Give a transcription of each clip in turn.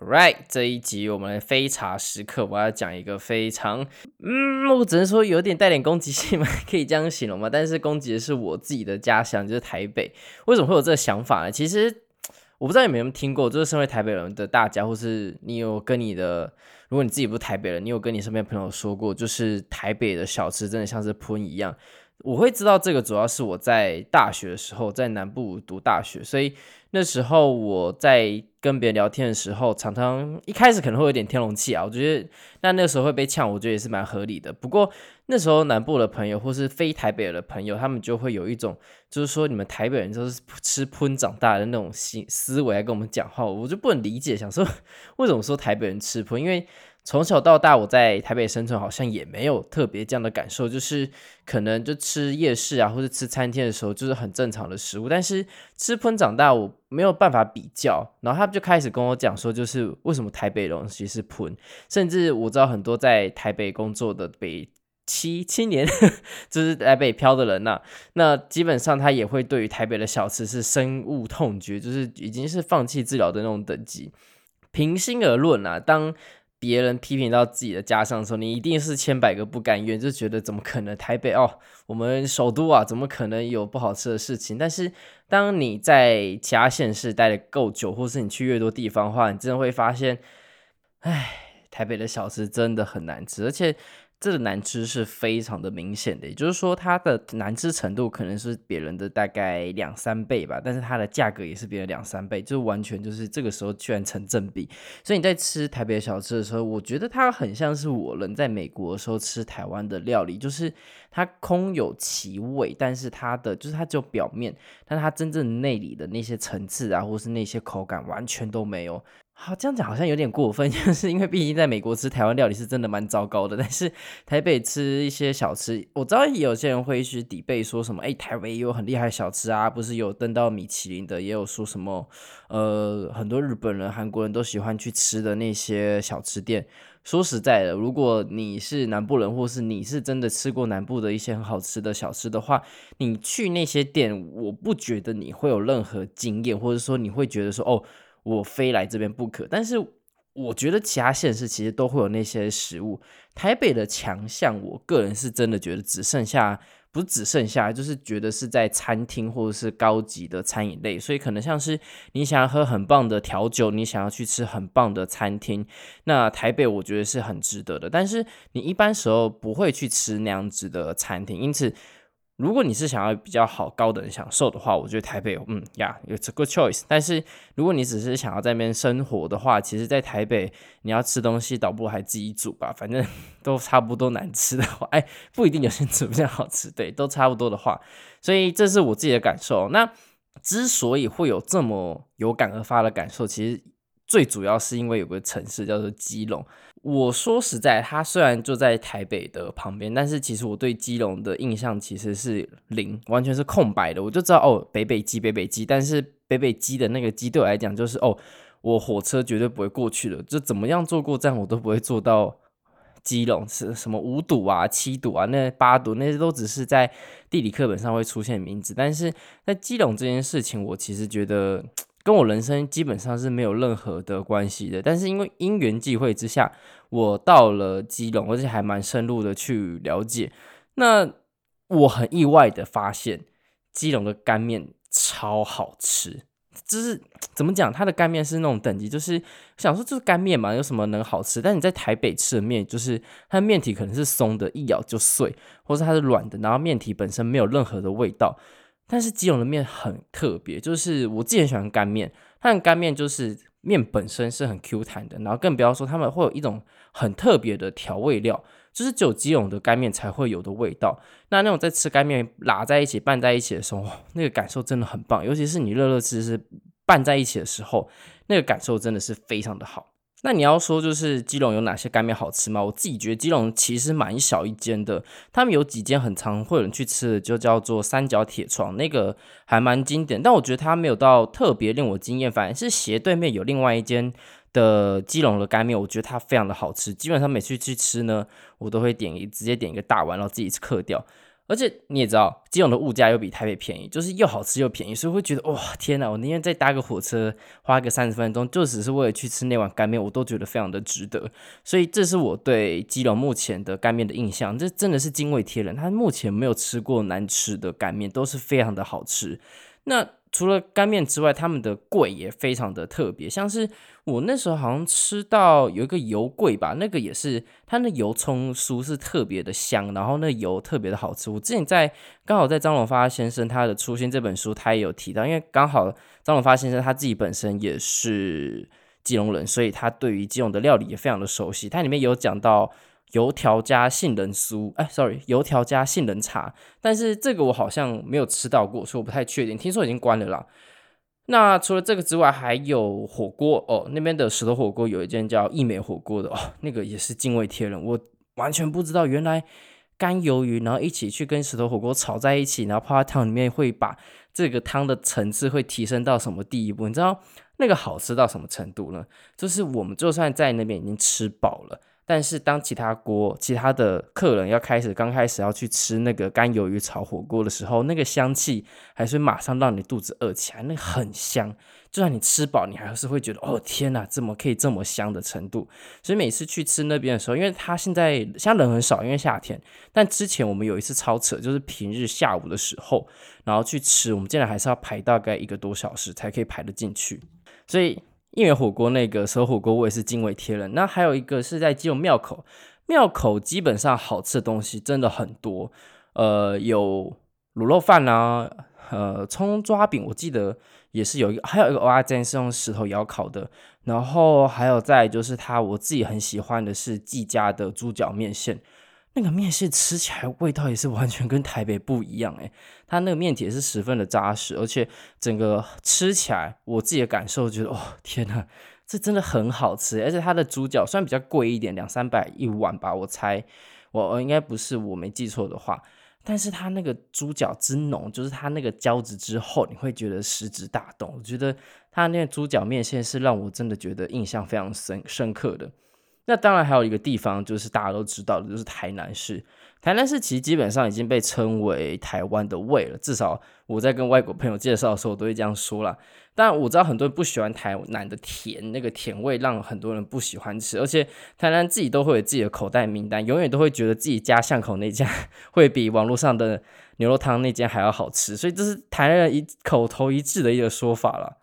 Right，这一集我们的非茶时刻，我要讲一个非常，嗯，我只能说有点带点攻击性嘛，可以这样形容吗？但是攻击的是我自己的家乡，就是台北。为什么会有这个想法呢？其实我不知道有没有听过，就是身为台北人的大家，或是你有跟你的，如果你自己不是台北人，你有跟你身边朋友说过，就是台北的小吃真的像是喷一样。我会知道这个，主要是我在大学的时候在南部读大学，所以那时候我在跟别人聊天的时候，常常一开始可能会有点天龙气啊。我觉得那那时候会被呛，我觉得也是蛮合理的。不过那时候南部的朋友或是非台北的朋友，他们就会有一种就是说你们台北人就是吃喷长大的那种思思维来跟我们讲话，我就不能理解，想说 为什么说台北人吃喷，因为。从小到大，我在台北生存，好像也没有特别这样的感受，就是可能就吃夜市啊，或者吃餐厅的时候，就是很正常的食物。但是吃喷长大，我没有办法比较。然后他就开始跟我讲说，就是为什么台北的东西是喷，甚至我知道很多在台北工作的北七青年，就是来北漂的人呐、啊，那基本上他也会对于台北的小吃是深恶痛绝，就是已经是放弃治疗的那种等级。平心而论啊，当别人批评到自己的家乡的时候，你一定是千百个不甘愿，就觉得怎么可能？台北哦，我们首都啊，怎么可能有不好吃的事情？但是当你在其他县市待的够久，或是你去越多地方的话，你真的会发现，唉，台北的小吃真的很难吃，而且。这个难吃是非常的明显的，也就是说，它的难吃程度可能是别人的大概两三倍吧，但是它的价格也是别人两三倍，就完全就是这个时候居然成正比。所以你在吃台北小吃的时候，我觉得它很像是我人在美国的时候吃台湾的料理，就是它空有其味，但是它的就是它只有表面，但它真正内里的那些层次啊，或是那些口感完全都没有。好，这样讲好像有点过分，就是因为毕竟在美国吃台湾料理是真的蛮糟糕的。但是台北吃一些小吃，我知道有些人会去抵背说什么，哎，台北也有很厉害的小吃啊，不是有登到米其林的，也有说什么，呃，很多日本人、韩国人都喜欢去吃的那些小吃店。说实在的，如果你是南部人，或是你是真的吃过南部的一些很好吃的小吃的话，你去那些店，我不觉得你会有任何经验，或者说你会觉得说，哦。我非来这边不可，但是我觉得其他县市其实都会有那些食物。台北的强项，我个人是真的觉得只剩下，不只剩下，就是觉得是在餐厅或者是高级的餐饮类。所以可能像是你想要喝很棒的调酒，你想要去吃很棒的餐厅，那台北我觉得是很值得的。但是你一般时候不会去吃那样子的餐厅，因此。如果你是想要比较好高等享受的话，我觉得台北，嗯呀，有、yeah, it's a good choice。但是如果你只是想要在那边生活的话，其实，在台北你要吃东西，倒不如还自己煮吧，反正都差不多难吃的话，哎，不一定有些煮比较好吃，对，都差不多的话，所以这是我自己的感受。那之所以会有这么有感而发的感受，其实。最主要是因为有个城市叫做基隆。我说实在，它虽然就在台北的旁边，但是其实我对基隆的印象其实是零，完全是空白的。我就知道哦，北北基，北北基，但是北北基的那个基对我来讲就是哦，我火车绝对不会过去的，就怎么样坐过站我都不会坐到基隆。是什么五堵啊、七堵啊、那八堵，那些都只是在地理课本上会出现名字，但是在基隆这件事情，我其实觉得。跟我人生基本上是没有任何的关系的，但是因为因缘际会之下，我到了基隆，而且还蛮深入的去了解。那我很意外的发现，基隆的干面超好吃。就是 怎么讲，它的干面是那种等级，就是想说就是干面嘛，有什么能好吃？但你在台北吃的面，就是它的面体可能是松的，一咬就碎，或是它是软的，然后面体本身没有任何的味道。但是基隆的面很特别，就是我自己很喜欢干面，它的干面就是面本身是很 Q 弹的，然后更不要说他们会有一种很特别的调味料，就是只有基隆的干面才会有的味道。那那种在吃干面拉在一起拌在一起的时候，那个感受真的很棒，尤其是你热热吃是拌在一起的时候，那个感受真的是非常的好。那你要说就是基隆有哪些干面好吃吗？我自己觉得基隆其实蛮小一间的，他们有几间很常会有人去吃的，就叫做三角铁床，那个还蛮经典，但我觉得它没有到特别令我惊艳，反而是斜对面有另外一间的基隆的干面，我觉得它非常的好吃，基本上每次去吃呢，我都会点一直接点一个大碗，然后自己嗑掉。而且你也知道，基隆的物价又比台北便宜，就是又好吃又便宜，所以会觉得哇，天哪！我宁愿再搭个火车，花个三十分钟，就只是为了去吃那碗干面，我都觉得非常的值得。所以这是我对基隆目前的干面的印象，这真的是惊为天人。他目前没有吃过难吃的干面，都是非常的好吃。那除了干面之外，他们的粿也非常的特别，像是我那时候好像吃到有一个油粿吧，那个也是它那油葱酥是特别的香，然后那油特别的好吃。我之前在刚好在张荣发先生他的《初心》这本书，他也有提到，因为刚好张荣发先生他自己本身也是基隆人，所以他对于基隆的料理也非常的熟悉。他里面有讲到。油条加杏仁酥，哎，sorry，油条加杏仁茶，但是这个我好像没有吃到过，所以我不太确定。听说已经关了啦。那除了这个之外，还有火锅哦，那边的石头火锅有一间叫一美火锅的哦，那个也是惊为天人，我完全不知道原来干鱿鱼，然后一起去跟石头火锅炒在一起，然后泡在汤里面会把这个汤的层次会提升到什么地步？你知道那个好吃到什么程度呢？就是我们就算在那边已经吃饱了。但是当其他锅、其他的客人要开始刚开始要去吃那个干鱿鱼炒火锅的时候，那个香气还是马上让你肚子饿起来，那很香。就算你吃饱，你还是会觉得哦天哪，怎么可以这么香的程度？所以每次去吃那边的时候，因为它现在现在人很少，因为夏天。但之前我们有一次超扯，就是平日下午的时候，然后去吃，我们竟然还是要排大概一个多小时才可以排得进去，所以。义美火锅那个蛇火锅我也是惊为天人。那还有一个是在基隆庙口，庙口基本上好吃的东西真的很多，呃，有卤肉饭啊，呃，葱抓饼，我记得也是有一个，还有一个蚵仔煎是用石头窑烤的，然后还有再就是它我自己很喜欢的是季家的猪脚面线。那个面线吃起来味道也是完全跟台北不一样诶，它那个面体是十分的扎实，而且整个吃起来我自己的感受觉得，哦天呐，这真的很好吃，而且它的猪脚虽然比较贵一点，两三百一碗吧，我猜我我应该不是我没记错的话，但是它那个猪脚之浓，就是它那个胶质之后，你会觉得食指大动。我觉得它那个猪脚面线是让我真的觉得印象非常深深刻的。那当然还有一个地方，就是大家都知道的，就是台南市。台南市其实基本上已经被称为台湾的胃了，至少我在跟外国朋友介绍的时候，我都会这样说啦。但我知道很多人不喜欢台南的甜，那个甜味让很多人不喜欢吃，而且台南自己都会有自己的口袋名单，永远都会觉得自己家巷口那家 会比网络上的牛肉汤那间还要好吃，所以这是台南人一口头一致的一个说法了。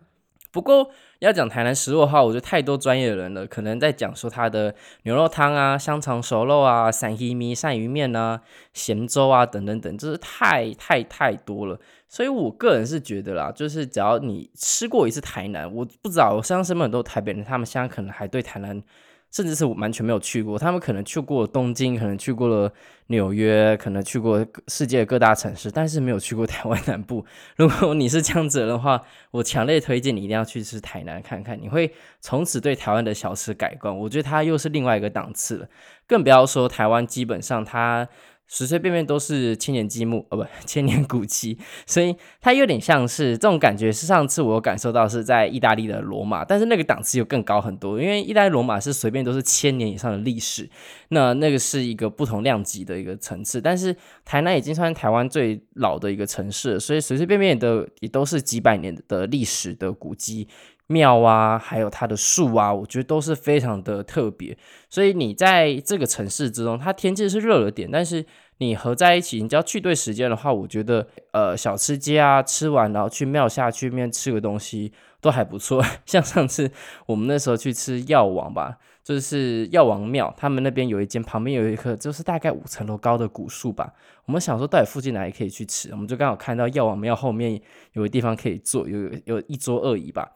不过，要讲台南食物的话，我觉得太多专业的人了，可能在讲说它的牛肉汤啊、香肠熟肉啊、散黑米、鳝鱼面啊、咸粥啊等等等，就是太太太多了。所以我个人是觉得啦，就是只要你吃过一次台南，我不知道，我身边身边很多台北人，他们现在可能还对台南。甚至是我完全没有去过，他们可能去过东京，可能去过了纽约，可能去过世界各大城市，但是没有去过台湾南部。如果你是这样子的话，我强烈推荐你一定要去吃台南看看，你会从此对台湾的小吃改观。我觉得它又是另外一个档次了，更不要说台湾基本上它。随随便便都是千年积木，哦不，千年古迹，所以它有点像是这种感觉。是上次我感受到是在意大利的罗马，但是那个档次又更高很多，因为意大利罗马是随便都是千年以上的历史，那那个是一个不同量级的一个层次。但是台南已经算台湾最老的一个城市，所以随随便便的也都是几百年的历史的古迹。庙啊，还有它的树啊，我觉得都是非常的特别。所以你在这个城市之中，它天气是热了点，但是你合在一起，你只要去对时间的话，我觉得呃小吃街啊，吃完然后去庙下去面吃个东西都还不错。像上次我们那时候去吃药王吧，就是药王庙，他们那边有一间，旁边有一棵就是大概五层楼高的古树吧。我们想说到底附近哪里可以去吃，我们就刚好看到药王庙后面有个地方可以坐，有有一桌二椅吧。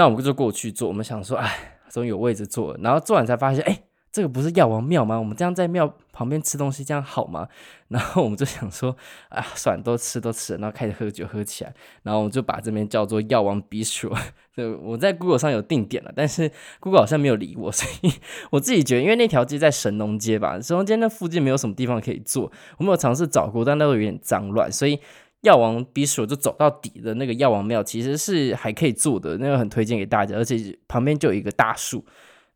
那我们就过去坐，我们想说，哎，终于有位置坐了。然后坐完才发现，哎，这个不是药王庙吗？我们这样在庙旁边吃东西，这样好吗？然后我们就想说，啊，算了，都吃都吃，然后开始喝酒喝起来，然后我们就把这边叫做药王 Bistro。我在 Google 上有定点了，但是 Google 好像没有理我，所以我自己觉得，因为那条街在神农街吧，神农街那附近没有什么地方可以坐，我没有尝试找过，但那都有点脏乱，所以药王笔署就走到底的那个药王庙，其实是还可以坐的，那个很推荐给大家，而且旁边就有一个大树。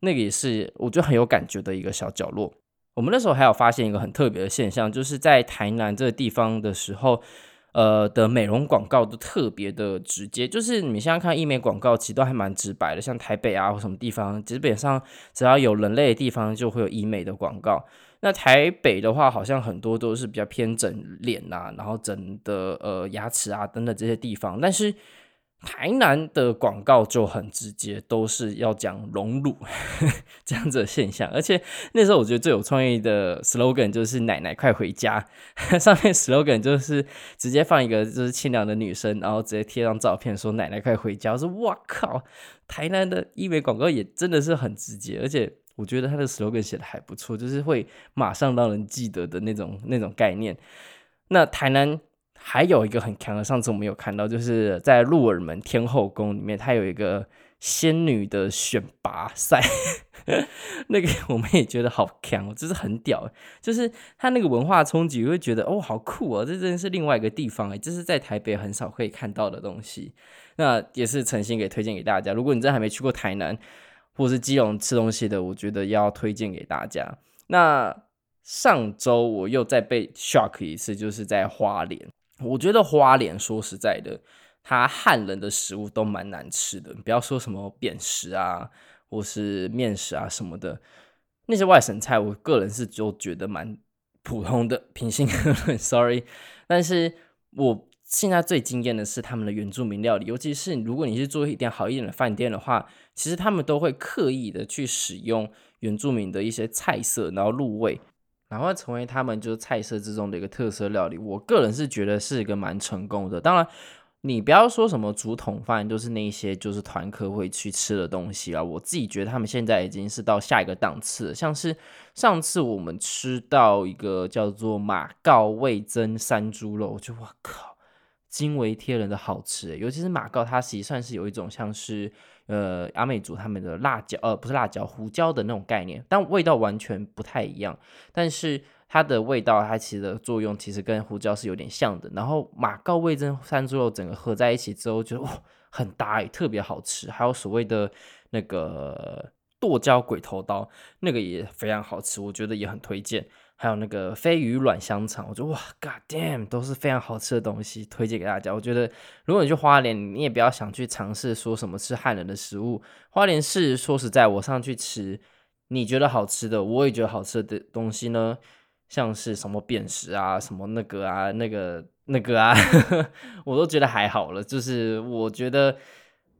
那个也是我觉得很有感觉的一个小角落。我们那时候还有发现一个很特别的现象，就是在台南这个地方的时候，呃的美容广告都特别的直接。就是你们现在看医美广告，其实都还蛮直白的。像台北啊或什么地方，基本上只要有人类的地方，就会有医美的广告。那台北的话，好像很多都是比较偏整脸啊，然后整的呃牙齿啊等等这些地方，但是。台南的广告就很直接，都是要讲隆乳 这样子的现象，而且那时候我觉得最有创意的 slogan 就是“奶奶快回家 ”，上面 slogan 就是直接放一个就是清凉的女生，然后直接贴张照片说“奶奶快回家”。我说哇靠，台南的医美广告也真的是很直接，而且我觉得他的 slogan 写的还不错，就是会马上让人记得的那种那种概念。那台南。还有一个很强的，上次我们有看到，就是在鹿耳门天后宫里面，它有一个仙女的选拔赛，那个我们也觉得好强，就是很屌，就是它那个文化冲击，会觉得哦，好酷哦，这真的是另外一个地方哎，这是在台北很少可以看到的东西，那也是诚心给推荐给大家。如果你真的还没去过台南或是基隆吃东西的，我觉得要推荐给大家。那上周我又再被 shock 一次，就是在花莲。我觉得花莲说实在的，它汉人的食物都蛮难吃的。不要说什么扁食啊，或是面食啊什么的，那些外省菜，我个人是就觉得蛮普通的。平心而论，sorry。但是我现在最惊艳的是他们的原住民料理，尤其是如果你是做一点好一点的饭店的话，其实他们都会刻意的去使用原住民的一些菜色，然后入味。然后成为他们就是菜色之中的一个特色料理，我个人是觉得是一个蛮成功的。当然，你不要说什么竹筒饭，就是那些就是团客会去吃的东西啊。我自己觉得他们现在已经是到下一个档次了，像是上次我们吃到一个叫做马告味增山猪肉，我就哇靠，惊为天人的好吃，尤其是马告，它实际算是有一种像是。呃，阿美族他们的辣椒，呃，不是辣椒，胡椒的那种概念，但味道完全不太一样。但是它的味道，它其实的作用其实跟胡椒是有点像的。然后马告味增山猪肉整个合在一起之后就，就哇，很搭，特别好吃。还有所谓的那个剁椒鬼头刀，那个也非常好吃，我觉得也很推荐。还有那个飞鱼卵香肠，我觉得哇，God damn，都是非常好吃的东西，推荐给大家。我觉得如果你去花莲，你也不要想去尝试说什么吃汉人的食物。花莲是说实在，我上去吃，你觉得好吃的，我也觉得好吃的东西呢，像是什么扁食啊，什么那个啊，那个那个啊，我都觉得还好了。就是我觉得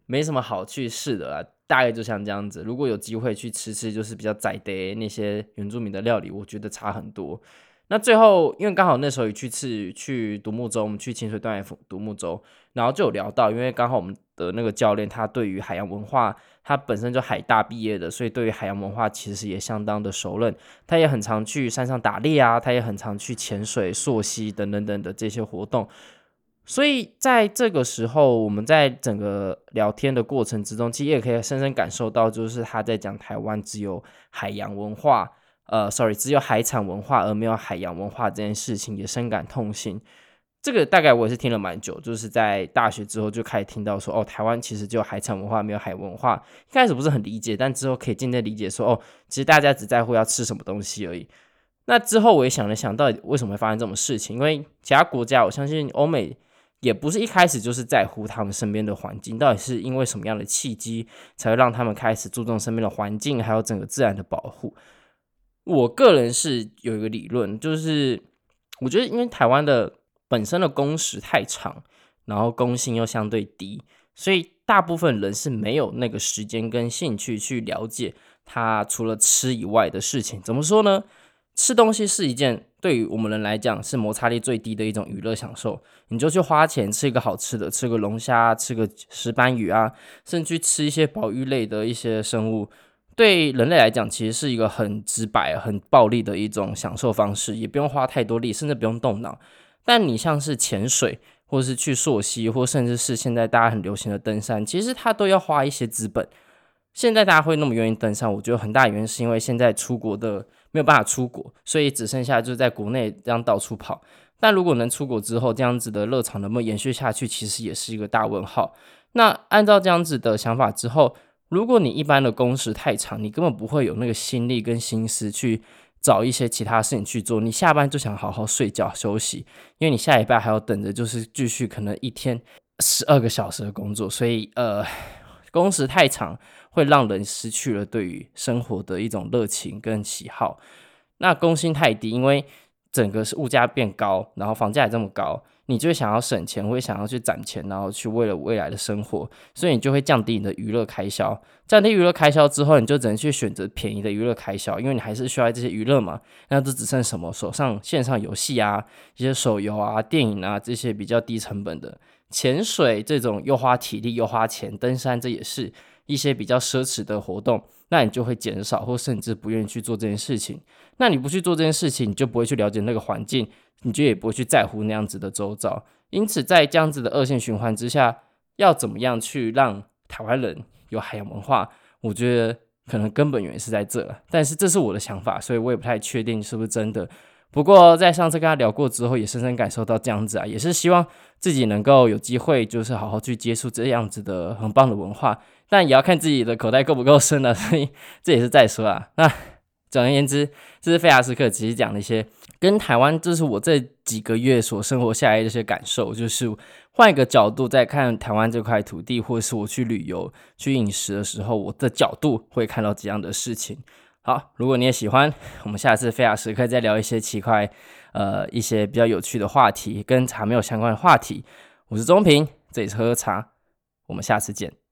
没什么好去试的啦。大概就像这样子，如果有机会去吃吃，就是比较在地那些原住民的料理，我觉得差很多。那最后，因为刚好那时候也去次去独木舟，我们去清水断崖独木舟，然后就有聊到，因为刚好我们的那个教练他对于海洋文化，他本身就海大毕业的，所以对于海洋文化其实也相当的熟稔。他也很常去山上打猎啊，他也很常去潜水、溯溪等等等的这些活动。所以在这个时候，我们在整个聊天的过程之中，其实也可以深深感受到，就是他在讲台湾只有海洋文化，呃，sorry，只有海产文化而没有海洋文化这件事情，也深感痛心。这个大概我也是听了蛮久，就是在大学之后就开始听到说，哦，台湾其实只有海产文化，没有海文化。一开始不是很理解，但之后可以渐渐理解说，哦，其实大家只在乎要吃什么东西而已。那之后我也想了想，到底为什么会发生这种事情？因为其他国家，我相信欧美。也不是一开始就是在乎他们身边的环境，到底是因为什么样的契机，才会让他们开始注重身边的环境，还有整个自然的保护。我个人是有一个理论，就是我觉得因为台湾的本身的工时太长，然后工薪又相对低，所以大部分人是没有那个时间跟兴趣去了解他除了吃以外的事情。怎么说呢？吃东西是一件对于我们人来讲是摩擦力最低的一种娱乐享受。你就去花钱吃一个好吃的，吃个龙虾，吃个石斑鱼啊，甚至去吃一些保育类的一些生物，对人类来讲，其实是一个很直白、很暴力的一种享受方式，也不用花太多力，甚至不用动脑。但你像是潜水，或是去溯溪，或甚至是现在大家很流行的登山，其实它都要花一些资本。现在大家会那么愿意登山，我觉得很大原因是因为现在出国的没有办法出国，所以只剩下就在国内这样到处跑。但如果能出国之后，这样子的热潮能不能延续下去，其实也是一个大问号。那按照这样子的想法之后，如果你一般的工时太长，你根本不会有那个心力跟心思去找一些其他事情去做。你下班就想好好睡觉休息，因为你下礼拜还要等着，就是继续可能一天十二个小时的工作，所以呃，工时太长。会让人失去了对于生活的一种热情跟喜好。那工薪太低，因为整个是物价变高，然后房价也这么高，你就会想要省钱，会想要去攒钱，然后去为了未来的生活，所以你就会降低你的娱乐开销。降低娱乐开销之后，你就只能去选择便宜的娱乐开销，因为你还是需要这些娱乐嘛。那这只剩什么？手上线上游戏啊，一些手游啊、电影啊这些比较低成本的。潜水这种又花体力又花钱，登山这也是。一些比较奢侈的活动，那你就会减少或甚至不愿意去做这件事情。那你不去做这件事情，你就不会去了解那个环境，你就也不会去在乎那样子的周遭。因此，在这样子的恶性循环之下，要怎么样去让台湾人有海洋文化？我觉得可能根本原因是在这。但是这是我的想法，所以我也不太确定是不是真的。不过在上次跟他聊过之后，也深深感受到这样子啊，也是希望自己能够有机会，就是好好去接触这样子的很棒的文化。但也要看自己的口袋够不够深了，所 以这也是再说啊。那总而言之，这是费亚斯克其实讲的一些跟台湾，这是我这几个月所生活下来的一些感受，就是换一个角度在看台湾这块土地，或者是我去旅游、去饮食的时候，我的角度会看到这样的事情。好，如果你也喜欢，我们下次费查斯克再聊一些奇怪、呃一些比较有趣的话题，跟茶没有相关的话题。我是钟平，这里是喝茶，我们下次见。